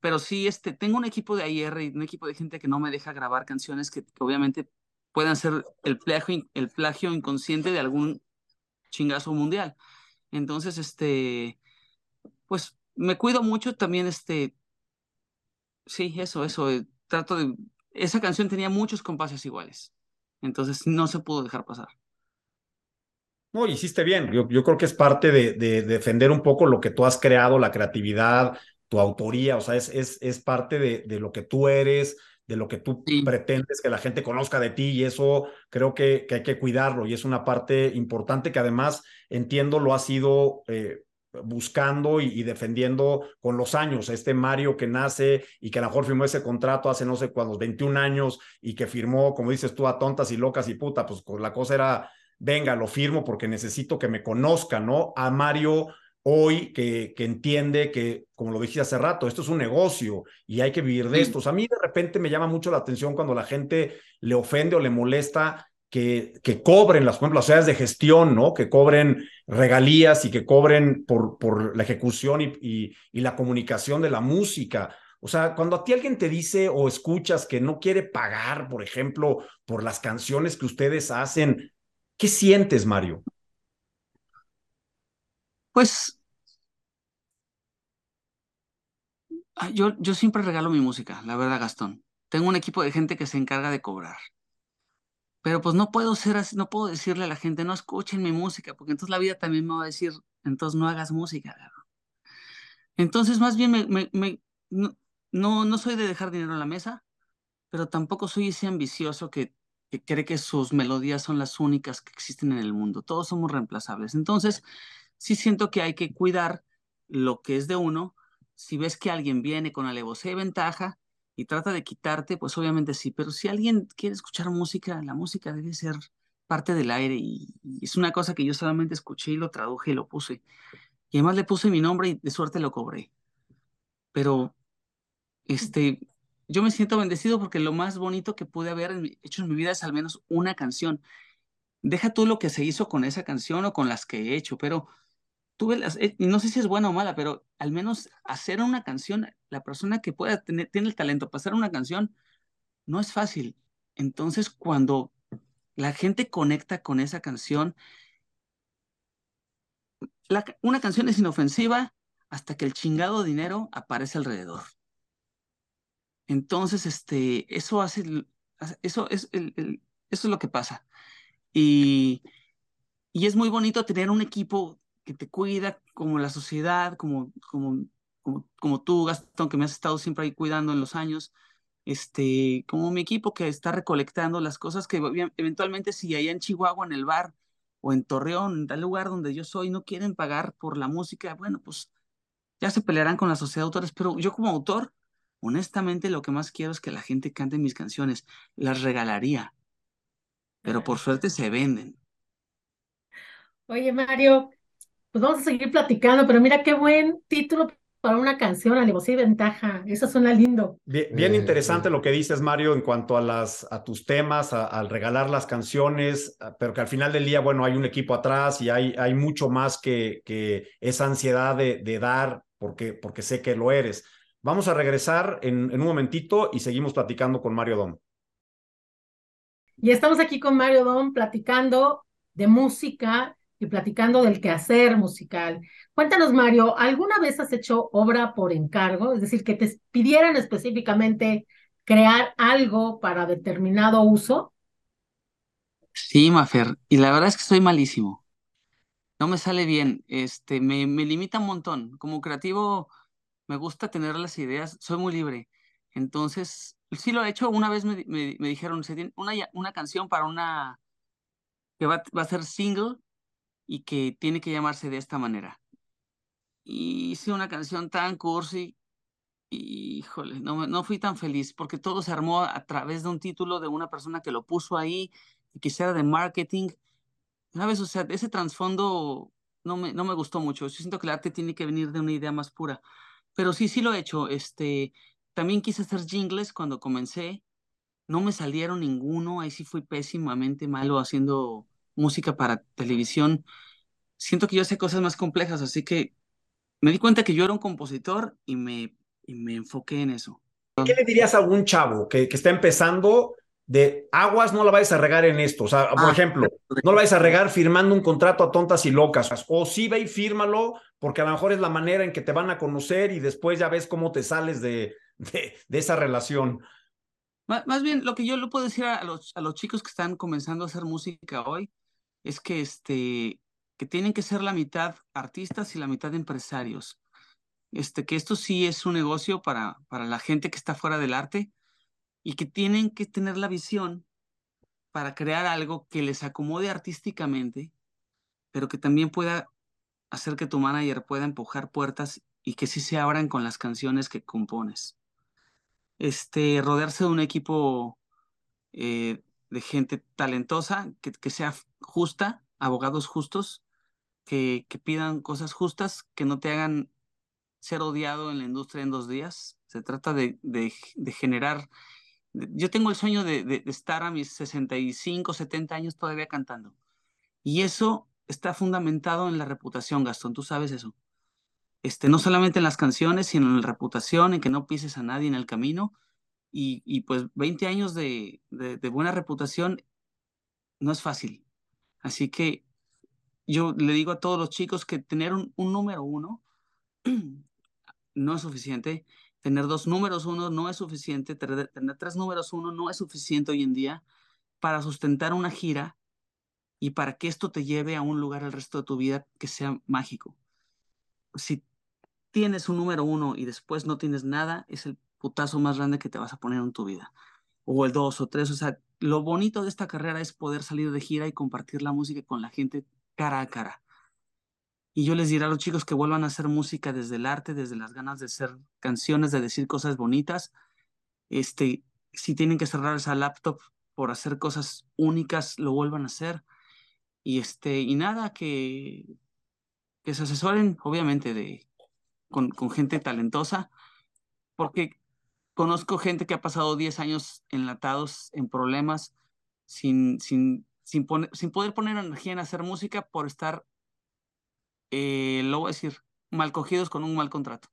pero sí, este, tengo un equipo de AIR y un equipo de gente que no me deja grabar canciones que, que obviamente puedan ser el plagio, el plagio inconsciente de algún chingazo mundial. Entonces, este, pues me cuido mucho también, este, sí, eso, eso, eh, trato de, esa canción tenía muchos compases iguales, entonces no se pudo dejar pasar. No, hiciste bien. Yo, yo creo que es parte de, de, defender un poco lo que tú has creado, la creatividad, tu autoría, o sea, es, es, es parte de, de, lo que tú eres, de lo que tú sí. pretendes que la gente conozca de ti y eso creo que, que, hay que cuidarlo y es una parte importante que además entiendo lo ha sido eh, buscando y, y, defendiendo con los años. Este Mario que nace y que a lo mejor firmó ese contrato hace no sé cuántos, 21 años y que firmó, como dices tú, a tontas y locas y puta, pues, pues la cosa era, venga, lo firmo porque necesito que me conozcan, ¿no? A Mario hoy que, que, entiende que, como lo dije hace rato, esto es un negocio y hay que vivir de esto. O sea, a mí de repente me llama mucho la atención cuando la gente le ofende o le molesta que, cobren las, sociedades de gestión, ¿no? Que cobren regalías y que cobren por, la ejecución y, la comunicación de la música. O sea, cuando a ti alguien te dice o escuchas que no quiere pagar, por ejemplo, por las canciones que ustedes hacen, ¿qué sientes, Mario? Pues ah, yo siempre regalo mi música, la verdad, Gastón. Tengo un equipo de gente que se encarga de cobrar. Pero pues no puedo ser así, no puedo decirle a la gente, no escuchen mi música, porque entonces la vida también me va a decir, entonces no hagas música. Entonces, más bien, me, me, no, no, no soy de dejar dinero en la mesa, pero tampoco soy ese ambicioso que, que cree que sus melodías son las únicas que existen en el mundo. Todos somos reemplazables. Entonces, sí siento que hay que cuidar lo que es de uno. Si ves que alguien viene con alevosía y ventaja, y trata de quitarte, pues obviamente sí, pero si alguien quiere escuchar música, la música debe ser parte del aire y, es una cosa que yo solamente escuché y lo traduje y lo puse. Y además le puse mi nombre y de suerte lo cobré. Pero, este, yo me siento bendecido porque lo más bonito que pude haber hecho en mi vida es al menos una canción. Deja tú lo que se hizo con esa canción o con las que he hecho, pero tuve las, eh, no sé si es buena o mala, pero al menos hacer una canción, la persona que pueda tener, tiene el talento para hacer una canción, no es fácil. Entonces, cuando la gente conecta con esa canción, una canción es inofensiva hasta que el chingado dinero aparece alrededor. Entonces, este, eso hace, eso es, eso es lo que pasa. Y, y es muy bonito tener un equipo que te cuida, como la sociedad, como, como, como, como tú, Gastón, que me has estado siempre ahí cuidando en los años, este, como mi equipo que está recolectando las cosas que eventualmente si allá en Chihuahua, en el bar, o en Torreón, en tal lugar donde yo soy, no quieren pagar por la música, bueno, pues ya se pelearán con la sociedad de autores, pero yo como autor, honestamente lo que más quiero es que la gente cante mis canciones, las regalaría, pero por suerte se venden. Oye, Mario, pues vamos a seguir platicando, pero mira qué buen título para una canción, alevosía y ventaja. Eso suena lindo. Bien, interesante lo que dices, Mario, en cuanto a, las, a tus temas, al regalar las canciones, pero que al final del día, bueno, hay un equipo atrás y hay, hay mucho más que, que esa ansiedad de, de dar, porque, porque sé que lo eres. Vamos a regresar en, en un momentito y seguimos platicando con Mario Dom. Y estamos aquí con Mario Dom platicando de música platicando del quehacer musical. Cuéntanos, Mario, ¿alguna vez has hecho obra por encargo? Es decir, que te pidieran específicamente crear algo para determinado uso. Sí, Mafer, y la verdad es que soy malísimo. No me sale bien, este, me, me limita un montón. Como creativo, me gusta tener las ideas, soy muy libre. Entonces, sí lo he hecho. Una vez me, me, dijeron, se tiene una, una canción para una que va, va a ser single y que tiene que llamarse de esta manera. Y hice una canción tan cursi y, híjole, no, no fui tan feliz porque todo se armó a través de un título de una persona que lo puso ahí y quisiera de marketing. ¿Sabes? O sea, ese trasfondo no me, no me gustó mucho. Yo siento que el arte tiene que venir de una idea más pura. Pero sí, sí lo he hecho. Este, también quise hacer jingles cuando comencé. No me salieron ninguno. Ahí sí fui pésimamente malo haciendo música para televisión, siento que yo sé cosas más complejas, así que me di cuenta que yo era un compositor y me, me enfoqué en eso. ¿Qué le dirías a algún chavo que, que está empezando de aguas no la vais a regar en esto? O sea, por ah, ejemplo, no la vais a regar firmando un contrato a tontas y locas. O sí ve y fírmalo, porque a lo mejor es la manera en que te van a conocer y después ya ves cómo te sales de, de, de esa relación. Más bien, lo que yo le puedo decir a los, a los chicos que están comenzando a hacer música hoy es que, este, que tienen que ser la mitad artistas y la mitad empresarios. Este, que esto sí es un negocio para, para la gente que está fuera del arte y que tienen que tener la visión para crear algo que les acomode artísticamente, pero que también pueda hacer que tu manager pueda empujar puertas y que sí se abran con las canciones que compones. Este, rodearse de un equipo eh, de gente talentosa, que, que sea justa, abogados justos, que, que, pidan cosas justas, que no te hagan ser odiado en la industria en dos días. Se trata de, de, de generar... Yo tengo el sueño de, de, estar a mis 65, 70 años todavía cantando. Y eso está fundamentado en la reputación, Gastón, tú sabes eso. Este, no solamente en las canciones, sino en la reputación, en que no pises a nadie en el camino y, pues 20 años de, buena reputación no es fácil. Así que yo le digo a todos los chicos que tener un, número uno no es suficiente. Tener dos números uno no es suficiente. Tener, tres números uno no es suficiente hoy en día para sustentar una gira y para que esto te lleve a un lugar el resto de tu vida que sea mágico. Si tienes un número uno y después no tienes nada, es el putazo más grande que te vas a poner en tu vida. O el dos o tres. O sea, lo bonito de esta carrera es poder salir de gira y compartir la música con la gente cara a cara. Y yo les diré a los chicos que vuelvan a hacer música desde el arte, desde las ganas de hacer canciones, de decir cosas bonitas, este, si tienen que cerrar esa laptop por hacer cosas únicas, lo vuelvan a hacer. Y este, y nada, que, que se asesoren, obviamente, de, con, con gente talentosa, porque conozco gente que ha pasado 10 años enlatados en problemas sin, sin, sin, sin poder poner energía en hacer música por estar, eh, lo voy a decir, mal cogidos con un mal contrato.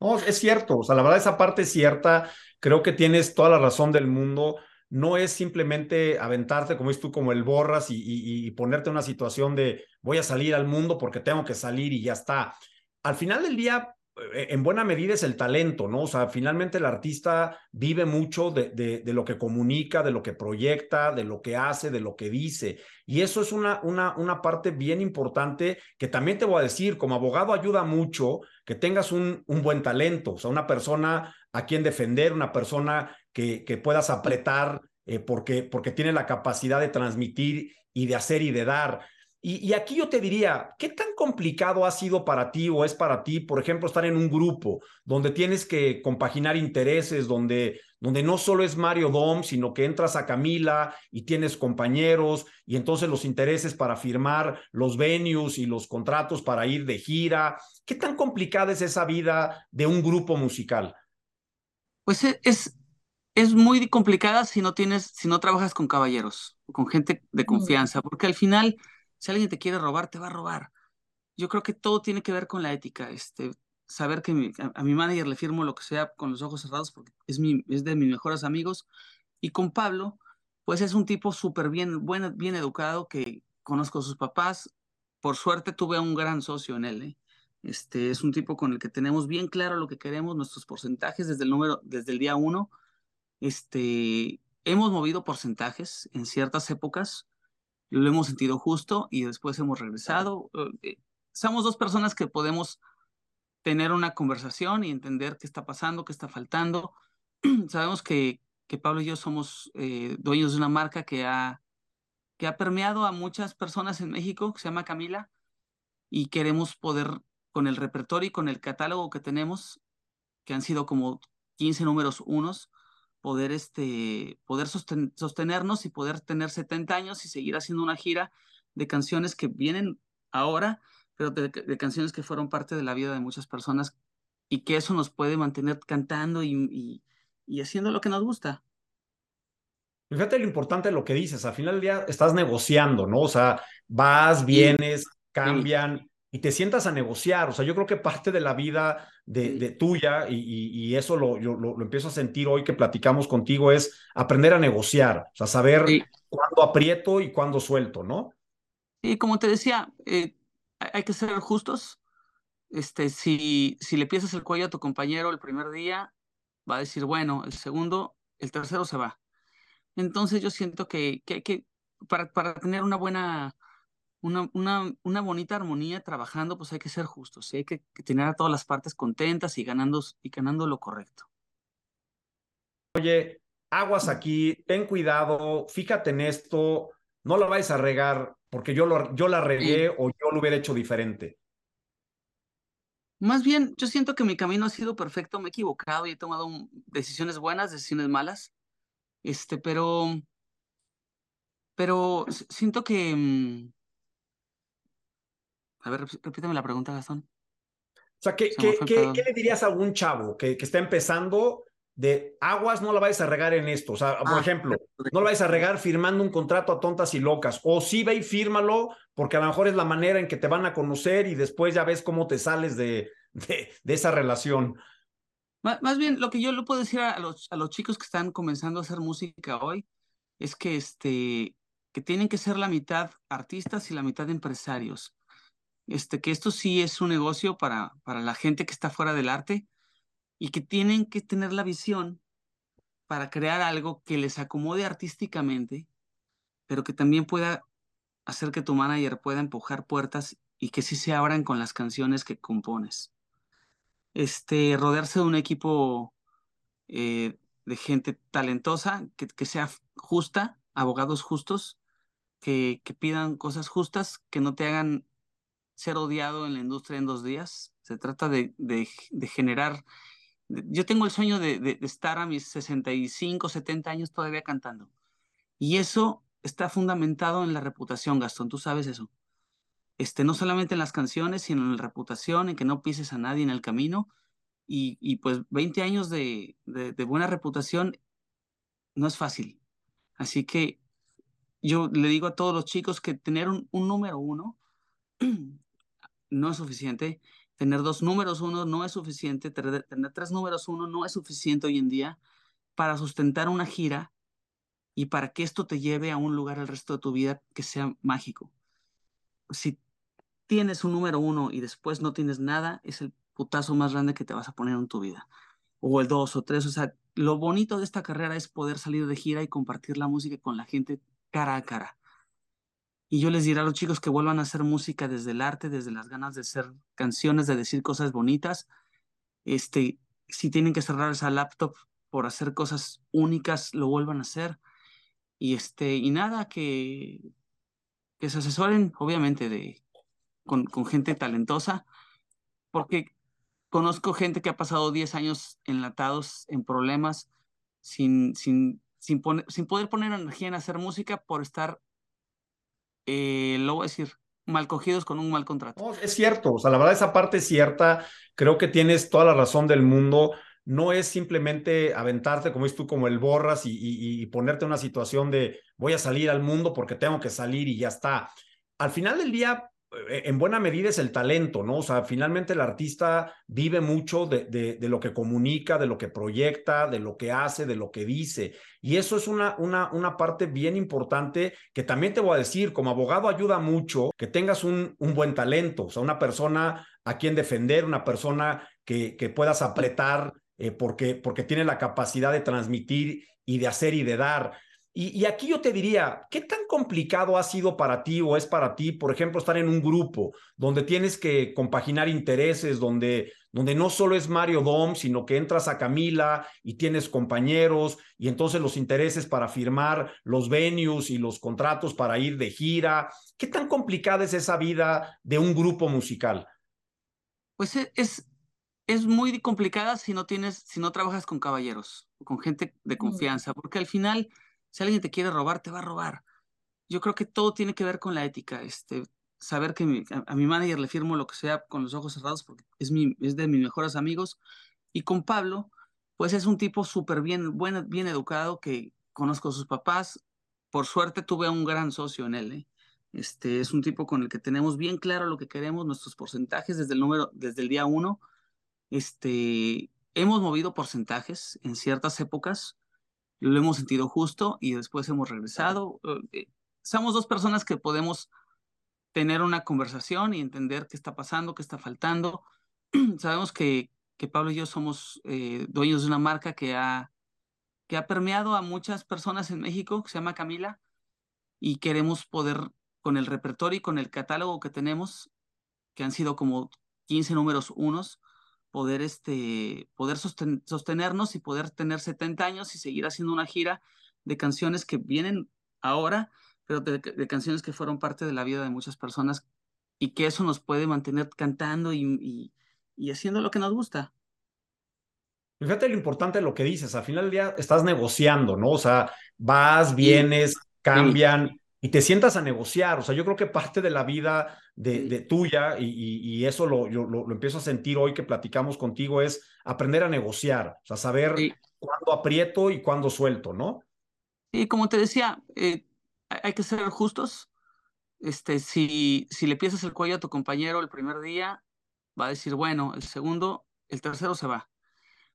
No, es cierto, o sea, la verdad esa parte es cierta, creo que tienes toda la razón del mundo, no es simplemente aventarte, como es tú, como el borras y, y, y, ponerte en una situación de voy a salir al mundo porque tengo que salir y ya está. Al final del día, en buena medida es el talento, ¿no? O sea, finalmente el artista vive mucho de, lo que comunica, de lo que proyecta, de lo que hace, de lo que dice. Y eso es una, una, una parte bien importante que también te voy a decir, como abogado ayuda mucho que tengas un, un buen talento, o sea, una persona a quien defender, una persona que, que puedas apretar eh, porque, porque tiene la capacidad de transmitir y de hacer y de dar. Y, y, aquí yo te diría, ¿qué tan complicado ha sido para ti o es para ti, por ejemplo, estar en un grupo donde tienes que compaginar intereses, donde, donde no solo es Mario Dom, sino que entras a Camila y tienes compañeros y entonces los intereses para firmar los venues y los contratos para ir de gira? ¿Qué tan complicada es esa vida de un grupo musical? Pues es, es muy complicada si no tienes, si no trabajas con caballeros, con gente de confianza, porque al final si alguien te quiere robar, te va a robar. Yo creo que todo tiene que ver con la ética. Este, saber que mi, a, a, mi manager le firmo lo que sea con los ojos cerrados porque es, mi, es de mis mejores amigos. Y con Pablo, pues es un tipo súper bien, buen, bien educado que conozco a sus papás. Por suerte tuve a un gran socio en él. ¿eh? Este, es un tipo con el que tenemos bien claro lo que queremos, nuestros porcentajes desde el número, desde el día uno. Este, hemos movido porcentajes en ciertas épocas lo hemos sentido justo y después hemos regresado. Eh, somos dos personas que podemos tener una conversación y entender qué está pasando, qué está faltando. Sabemos que, que Pablo y yo somos eh, dueños de una marca que ha, que ha permeado a muchas personas en México, que se llama Camila, y queremos poder, con el repertorio y con el catálogo que tenemos, que han sido como 15 números unos, poder, este, poder sosten sostenernos y poder tener 70 años y seguir haciendo una gira de canciones que vienen ahora, pero de, de, canciones que fueron parte de la vida de muchas personas y que eso nos puede mantener cantando y, y, y haciendo lo que nos gusta. Fíjate lo importante de lo que dices, al final del día estás negociando, ¿no? O sea, vas, vienes, cambian, y te sientas a negociar. O sea, yo creo que parte de la vida de, de tuya, y, y, y, eso lo, yo lo, lo, empiezo a sentir hoy que platicamos contigo, es aprender a negociar, o sea, saber sí. cuándo aprieto y cuándo suelto, ¿no? Y como te decía, eh, hay que ser justos. Este, si, si le piensas el cuello a tu compañero el primer día, va a decir, bueno, el segundo, el tercero se va. Entonces yo siento que, que, que para, para tener una buena una, una, una, bonita armonía trabajando, pues hay que ser justos, ¿sí? hay que, que, tener a todas las partes contentas y ganando, y ganando lo correcto. Oye, aguas aquí, ten cuidado, fíjate en esto, no la vais a regar porque yo, lo, yo la regué sí. o yo lo hubiera hecho diferente. Más bien, yo siento que mi camino ha sido perfecto, me he equivocado y he tomado decisiones buenas, decisiones malas, este, pero, pero siento que, mm, a ver, repítame la pregunta, Gastón. O sea, ¿qué, ¿qué, ¿qué, ¿qué, le dirías a algún chavo que, que está empezando de aguas no la vais a regar en esto? O sea, por ah, ejemplo, no la vais a regar firmando un contrato a tontas y locas. O sí ve y fírmalo, porque a lo mejor es la manera en que te van a conocer y después ya ves cómo te sales de, de, de esa relación. Más, más, bien, lo que yo le puedo decir a los, a los chicos que están comenzando a hacer música hoy es que, este, que tienen que ser la mitad artistas y la mitad empresarios este, que esto sí es un negocio para, para la gente que está fuera del arte y que tienen que tener la visión para crear algo que les acomode artísticamente, pero que también pueda hacer que tu manager pueda empujar puertas y que sí se abran con las canciones que compones. Este, rodearse de un equipo eh, de gente talentosa, que, que, sea justa, abogados justos, que, que pidan cosas justas, que no te hagan ser odiado en la industria en dos días. Se trata de, de, generar yo tengo el sueño de, de, estar a mis 65, 70 años todavía cantando. Y eso está fundamentado en la reputación, Gastón, tú sabes eso. Este, no solamente en las canciones, sino en la reputación, en que no pises a nadie en el camino. Y, y pues 20 años de, de, de buena reputación no es fácil. Así que yo le digo a todos los chicos que tener un, un número uno no es suficiente. Tener dos números uno no es suficiente. Tener, tres números uno no es suficiente hoy en día para sustentar una gira y para que esto te lleve a un lugar el resto de tu vida que sea mágico. Si tienes un número uno y después no tienes nada, es el putazo más grande que te vas a poner en tu vida. O el dos o tres. O sea, lo bonito de esta carrera es poder salir de gira y compartir la música con la gente cara a cara. Y yo les diré a los chicos que vuelvan a hacer música desde el arte, desde las ganas de hacer canciones, de decir cosas bonitas. Este, si tienen que cerrar esa laptop por hacer cosas únicas, lo vuelvan a hacer. Y este, y nada, que, que se asesoren, obviamente, de, con, con gente talentosa, porque conozco gente que ha pasado 10 años enlatados en problemas sin, sin, sin, sin poder poner energía en hacer música por estar eh, lo voy a decir, mal cogidos con un mal contrato. es cierto, o sea, la verdad esa parte es cierta, creo que tienes toda la razón del mundo, no es simplemente aventarte, como dices tú, como el borras y, y, y ponerte en una situación de voy a salir al mundo porque tengo que salir y ya está. Al final del día, en buena medida es el talento, ¿no? O sea, finalmente el artista vive mucho de, de, lo que comunica, de lo que proyecta, de lo que hace, de lo que dice. Y eso es una, una, una parte bien importante que también te voy a decir, como abogado ayuda mucho que tengas un, un buen talento, o sea, una persona a quien defender, una persona que, que puedas apretar eh, porque, porque tiene la capacidad de transmitir y de hacer y de dar. Y, aquí yo te diría, ¿qué tan complicado ha sido para ti o es para ti, por ejemplo, estar en un grupo donde tienes que compaginar intereses, donde, donde no solo es Mario Dom, sino que entras a Camila y tienes compañeros y entonces los intereses para firmar los venues y los contratos para ir de gira? ¿Qué tan complicada es esa vida de un grupo musical? Pues e, es, es muy complicada si no tienes, si no trabajas con caballeros, con gente de mm. confianza, porque al final si alguien te quiere robar, te va a robar. Yo creo que todo tiene que ver con la ética. Este, saber que a, mi manager le firmo lo que sea con los ojos cerrados porque es, de mis mejores amigos. Y con Pablo, pues es un tipo súper bien, bien educado que conozco a sus papás. Por suerte tuve a un gran socio en él. ¿eh? Este, es un tipo con el que tenemos bien claro lo que queremos, nuestros porcentajes desde el número, desde el día uno. Este, hemos movido porcentajes en ciertas épocas lo hemos sentido justo y después hemos regresado. Eh, somos dos personas que podemos tener una conversación y entender qué está pasando, qué está faltando. Sabemos que, que Pablo y yo somos eh, dueños de una marca que ha, que ha permeado a muchas personas en México, que se llama Camila, y queremos poder, con el repertorio y con el catálogo que tenemos, que han sido como 15 números unos, poder, este, poder sostenernos y poder tener 70 años y seguir haciendo una gira de canciones que vienen ahora, pero de, canciones que fueron parte de la vida de muchas personas y que eso nos puede mantener cantando y, y, haciendo lo que nos gusta. Fíjate lo importante de lo que dices, al final del día estás negociando, ¿no? O sea, vas, vienes, cambian y te sientas a negociar. O sea, yo creo que parte de la vida de, tuya, y, eso lo, yo, lo, empiezo a sentir hoy que platicamos contigo, es aprender a negociar, o sea, saber cuándo aprieto y cuándo suelto, ¿no? Y como te decía, eh, hay que ser justos. Este, si, si le piensas el cuello a tu compañero el primer día, va a decir, bueno, el segundo, el tercero se va.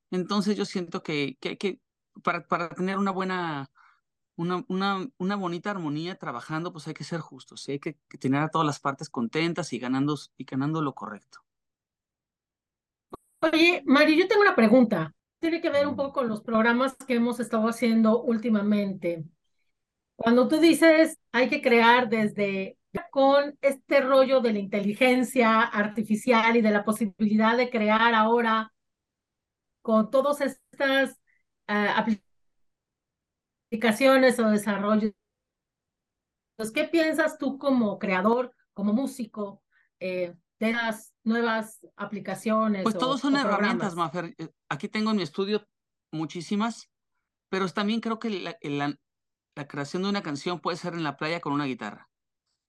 Entonces yo siento que, que, que para, para tener una buena una, una, una, bonita armonía trabajando, pues hay que ser justos, hay que, tener a todas las partes contentas y ganando, y ganando lo correcto. Oye, Mario, yo tengo una pregunta. Tiene que ver un poco con los programas que hemos estado haciendo últimamente. Cuando tú dices hay que crear desde con este rollo de la inteligencia artificial y de la posibilidad de crear ahora con todas estas uh, aplicaciones aplicaciones o desarrollos. ¿Qué piensas tú como creador, como músico, eh, de las nuevas aplicaciones? Pues o- todos son herramientas? Mafer. Eh, Aquí tengo en mi estudio muchísimas, pero también creo que la, la- la creación de una canción puede ser en la playa con una guitarra.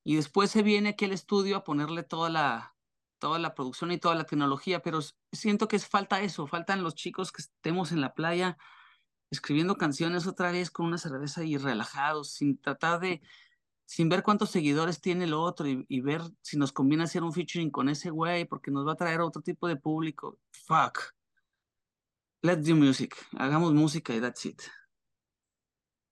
Y después se viene aquí al estudio a ponerle toda la, toda la producción y toda la tecnología, pero siento que es falta eso, faltan los chicos que estemos en la playa escribiendo canciones otra vez con una cerveza y relajados, sin tratar de, sin ver cuántos seguidores tiene el otro y, ver si nos conviene hacer un featuring con ese güey porque nos va a traer otro tipo de público. Fuck. Let's do music. Hagamos música y that's it.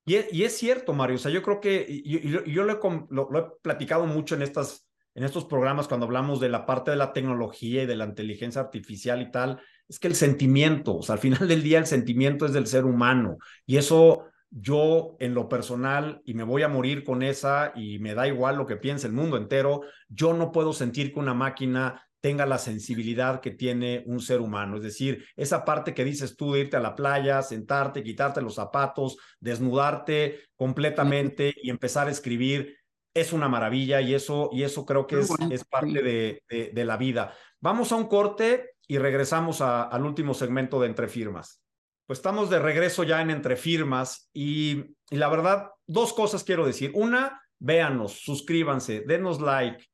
Y es, y es cierto, Mario. O sea, yo creo que, yo, lo, he, lo- lo he platicado mucho en, estas, en estos programas cuando hablamos de la parte de la tecnología y de la inteligencia artificial y tal, es que el sentimiento, o sea, al final del día el sentimiento es del ser humano. Y eso yo en lo personal, y me voy a morir con esa, y me da igual lo que piense el mundo entero, yo no puedo sentir que una máquina tenga la sensibilidad que tiene un ser humano. Es decir, esa parte que dices tú de irte a la playa, sentarte, quitarte los zapatos, desnudarte completamente y empezar a escribir, es una maravilla y eso, y eso creo que es, bueno, es parte de, de, de la vida. Vamos a un corte y regresamos a- al último segmento de Entre Firmas. Pues estamos de regreso ya en Entre Firmas y, y la verdad, dos cosas quiero decir. Una, véanos, suscríbanse, denos like.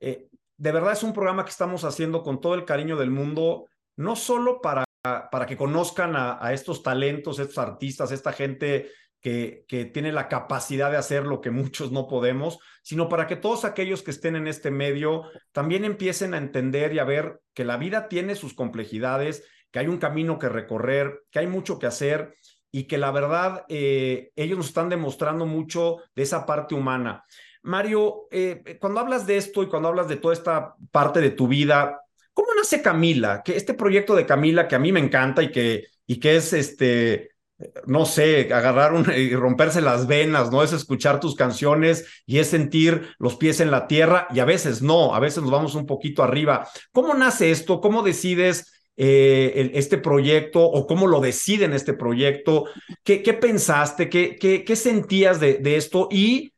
Eh, de verdad es un programa que estamos haciendo con todo el cariño del mundo, no solo para, para que conozcan a, a estos talentos, estos artistas, esta gente que, tiene la capacidad de hacer lo que muchos no podemos, sino para que todos aquellos que estén en este medio también empiecen a entender y a ver que la vida tiene sus complejidades, que hay un camino que recorrer, que hay mucho que hacer y que la verdad eh, ellos nos están demostrando mucho de esa parte humana. Mario, eh, cuando hablas de esto y cuando hablas de toda esta parte de tu vida, ¿cómo nace Camila? Que este proyecto de Camila que a mí me encanta y que, y que es este, no sé, agarrar un, y romperse las venas, ¿no? Es escuchar tus canciones y es sentir los pies en la tierra y a veces no, a veces nos vamos un poquito arriba. ¿Cómo nace esto? ¿Cómo decides eh, este proyecto o cómo lo deciden este proyecto? ¿Qué, qué pensaste? ¿Qué, qué, qué sentías de, de esto? Y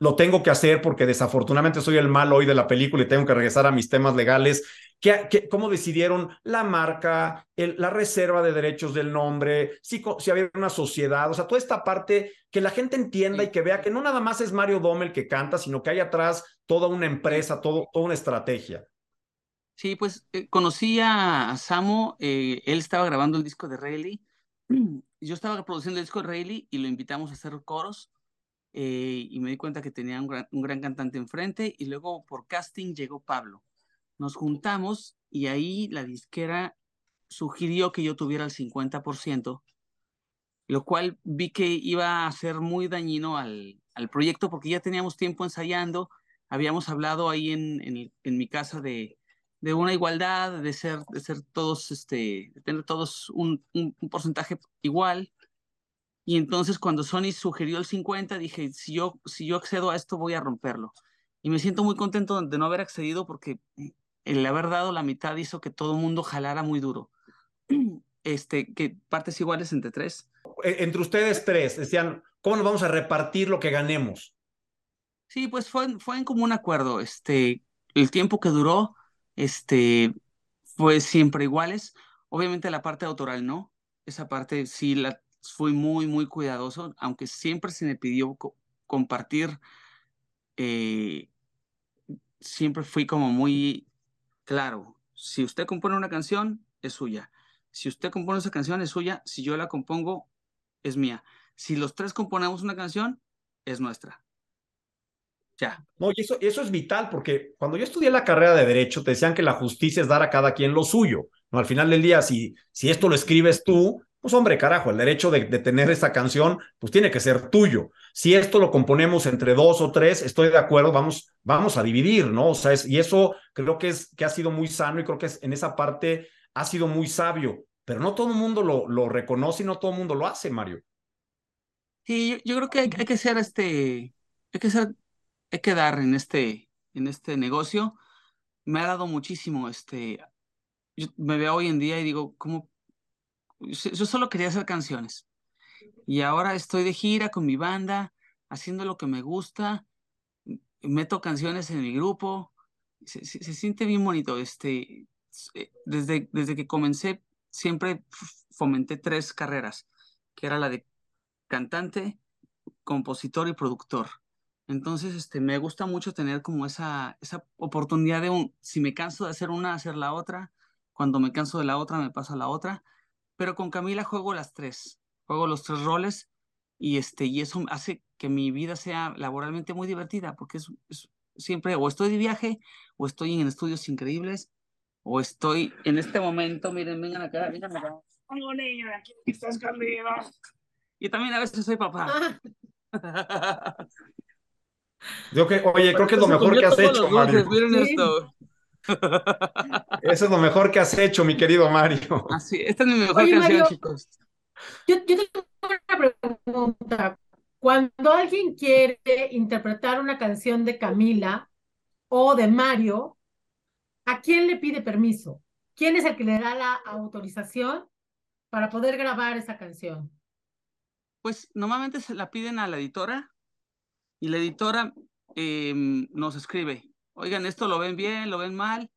lo tengo que hacer porque desafortunadamente soy el mal hoy de la película y tengo que regresar a mis temas legales. ¿Qué, qué, cómo decidieron la marca, el, la reserva de derechos del nombre, si, si había una sociedad? O sea, toda esta parte que la gente entienda y que vea que no nada más es Mario Dome el que canta, sino que hay atrás toda una empresa, todo, toda una estrategia. Sí, pues eh, conocí a, a Samo, eh, él estaba grabando el disco de Rayleigh, yo estaba produciendo el disco de Rayleigh y lo invitamos a hacer coros eh, y me di cuenta que tenía un gran, un gran cantante enfrente y luego por casting llegó Pablo. Nos juntamos y ahí la disquera sugirió que yo tuviera el 50%, lo cual vi que iba a ser muy dañino al, al proyecto porque ya teníamos tiempo ensayando, habíamos hablado ahí en, en, en mi casa de, de, una igualdad, de ser, de ser todos, este, de tener todos un, un, un porcentaje igual. Y entonces cuando Sony sugirió el 50, dije, si yo, si yo accedo a esto, voy a romperlo. Y me siento muy contento de no haber accedido porque el haber dado la mitad hizo que todo el mundo jalara muy duro. Este, que partes iguales entre tres. Entre ustedes tres, decían, ¿cómo nos vamos a repartir lo que ganemos? Sí, pues fue, fue en común acuerdo. Este, el tiempo que duró, este, fue siempre iguales. Obviamente la parte autoral no. Esa parte sí la fui muy, muy cuidadoso, aunque siempre se me pidió co compartir. Eh, siempre fui como muy claro. Si usted compone una canción, es suya. Si usted compone esa canción, es suya. Si yo la compongo, es mía. Si los tres componemos una canción, es nuestra. Ya. No, y eso, eso es vital, porque cuando yo estudié la carrera de Derecho, te decían que la justicia es dar a cada quien lo suyo. ¿no? Al final del día, si, si esto lo escribes tú, pues hombre, carajo, el derecho de, tener esta canción, pues tiene que ser tuyo. Si esto lo componemos entre dos o tres, estoy de acuerdo, vamos, vamos a dividir, ¿no? O sea, es, y eso creo que, es, que ha sido muy sano y creo que es, en esa parte ha sido muy sabio, pero no todo el mundo lo, reconoce y no todo el mundo lo hace, Mario. Sí, yo, creo que hay, que ser este, hay que ser, hay que dar en este, en este negocio. Me ha dado muchísimo, este, me veo hoy en día y digo, ¿cómo? Yo solo quería hacer canciones. Y ahora estoy de gira con mi banda, haciendo lo que me gusta. Meto canciones en mi grupo. se, siente bien bonito. Este, eh, desde, desde que comencé, siempre fomenté tres carreras, que era la de cantante, compositor y productor. Entonces, este, me gusta mucho tener como esa, esa oportunidad de un, si me canso de hacer una, hacer la otra, cuando me canso de la otra, me paso a la otra, pero con Camila juego las tres, juego los tres roles y, este, y eso hace que mi vida sea laboralmente muy divertida, porque es, siempre o estoy de viaje, o estoy en estudios increíbles, o estoy en este momento, miren, vengan acá, vengan acá. Tengo niño, aquí estás Camila. Y también a veces soy papá. Yo que, oye, creo que es lo mejor que has hecho, Mario. Miren esto. Eso es lo mejor que has hecho, mi querido Mario. Así, esta es mi mejor canción, chicos. Yo, yo tengo una pregunta. Cuando alguien quiere interpretar una canción de Camila o de Mario, ¿a quién le pide permiso? ¿Quién es el que le da la autorización para poder grabar esa canción? Pues normalmente se la piden a la editora y la editora em, nos escribe, oigan, esto lo ven bien, lo ven mal.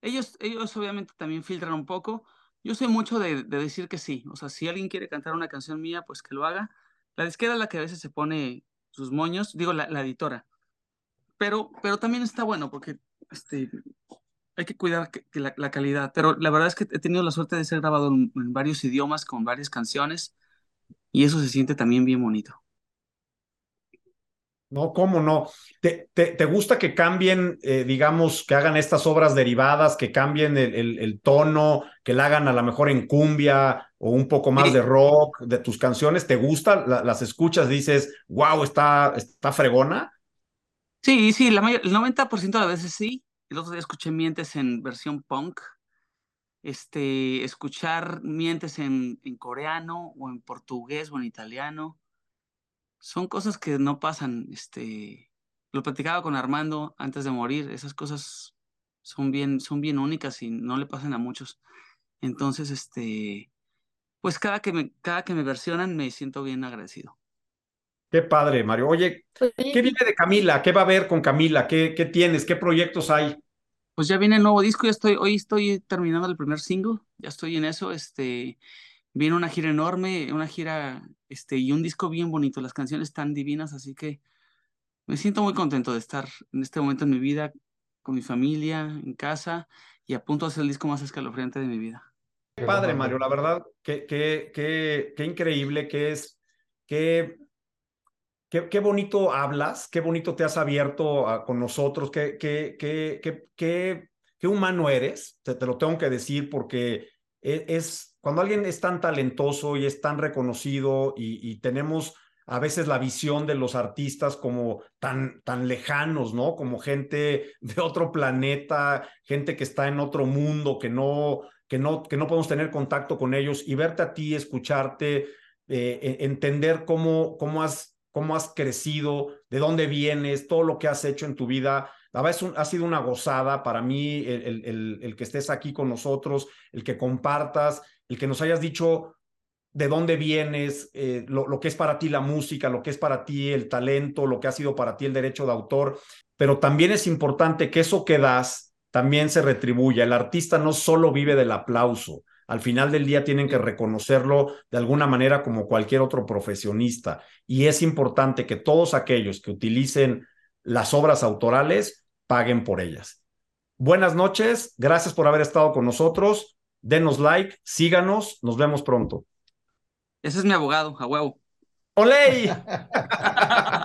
Ellos, ellos obviamente también filtran un poco. Yo soy mucho de, decir que sí. O sea, si alguien quiere cantar una canción mía, pues que lo haga. La disquera es la que a veces se pone sus moños, digo, la, editora. Pero, pero también está bueno porque este, hay que cuidar que, la, calidad. Pero la verdad es que he tenido la suerte de ser grabado en varios idiomas con varias canciones y eso se siente también bien bonito. No, ¿cómo no? ¿Te, te, gusta que cambien, eh, digamos, que hagan estas obras derivadas, que cambien el, el, tono, que la hagan a lo mejor en cumbia o un poco más de rock de tus canciones? ¿Te gusta? ¿Las escuchas? Dices, wow, está, está fregona. Sí, sí, la mayor, el 90% de las veces sí. El otro día escuché Mientes en versión punk. Este, escuchar Mientes en, en coreano o en portugués o en italiano son cosas que no pasan. Este, lo platicaba con Armando antes de morir, esas cosas son bien, son bien únicas y no le pasan a muchos. Entonces, este, pues cada que me, cada que me versionan me siento bien agradecido. Qué padre, Mario. Oye, ¿qué viene de Camila? ¿Qué va a haber con Camila? ¿Qué, qué tienes? ¿Qué proyectos hay? Pues ya viene el nuevo disco, ya estoy, hoy estoy terminando el primer single, ya estoy en eso, este, viene una gira enorme, una gira, este, y un disco bien bonito, las canciones tan divinas, así que me siento muy contento de estar en este momento en mi vida, con mi familia, en casa, y a punto de hacer el disco más escalofriante de mi vida. Qué padre, Mario, la verdad, qué, qué, qué, increíble que es, qué, qué, bonito hablas, qué bonito te has abierto con nosotros, qué, qué, humano eres, te, te, lo tengo que decir porque es, cuando alguien es tan talentoso y es tan reconocido y, tenemos a veces la visión de los artistas como tan, tan lejanos, ¿no? Como gente de otro planeta, gente que está en otro mundo, que no, que no, que no podemos tener contacto con ellos y verte a ti, escucharte, eh, e, entender cómo, cómo, has, cómo has crecido, de dónde vienes, todo lo que has hecho en tu vida. La verdad ha sido una gozada para mí el, el, el que estés aquí con nosotros, el que compartas el que nos hayas dicho de dónde vienes, eh, lo, que es para ti la música, lo que es para ti el talento, lo que ha sido para ti el derecho de autor, pero también es importante que eso que das también se retribuya. El artista no solo vive del aplauso, al final del día tienen que reconocerlo de alguna manera como cualquier otro profesionista. Y es importante que todos aquellos que utilicen las obras autorales paguen por ellas. Buenas noches, gracias por haber estado con nosotros denos like, síganos, nos vemos pronto. Ese es mi abogado, a huevo. ¡Oley!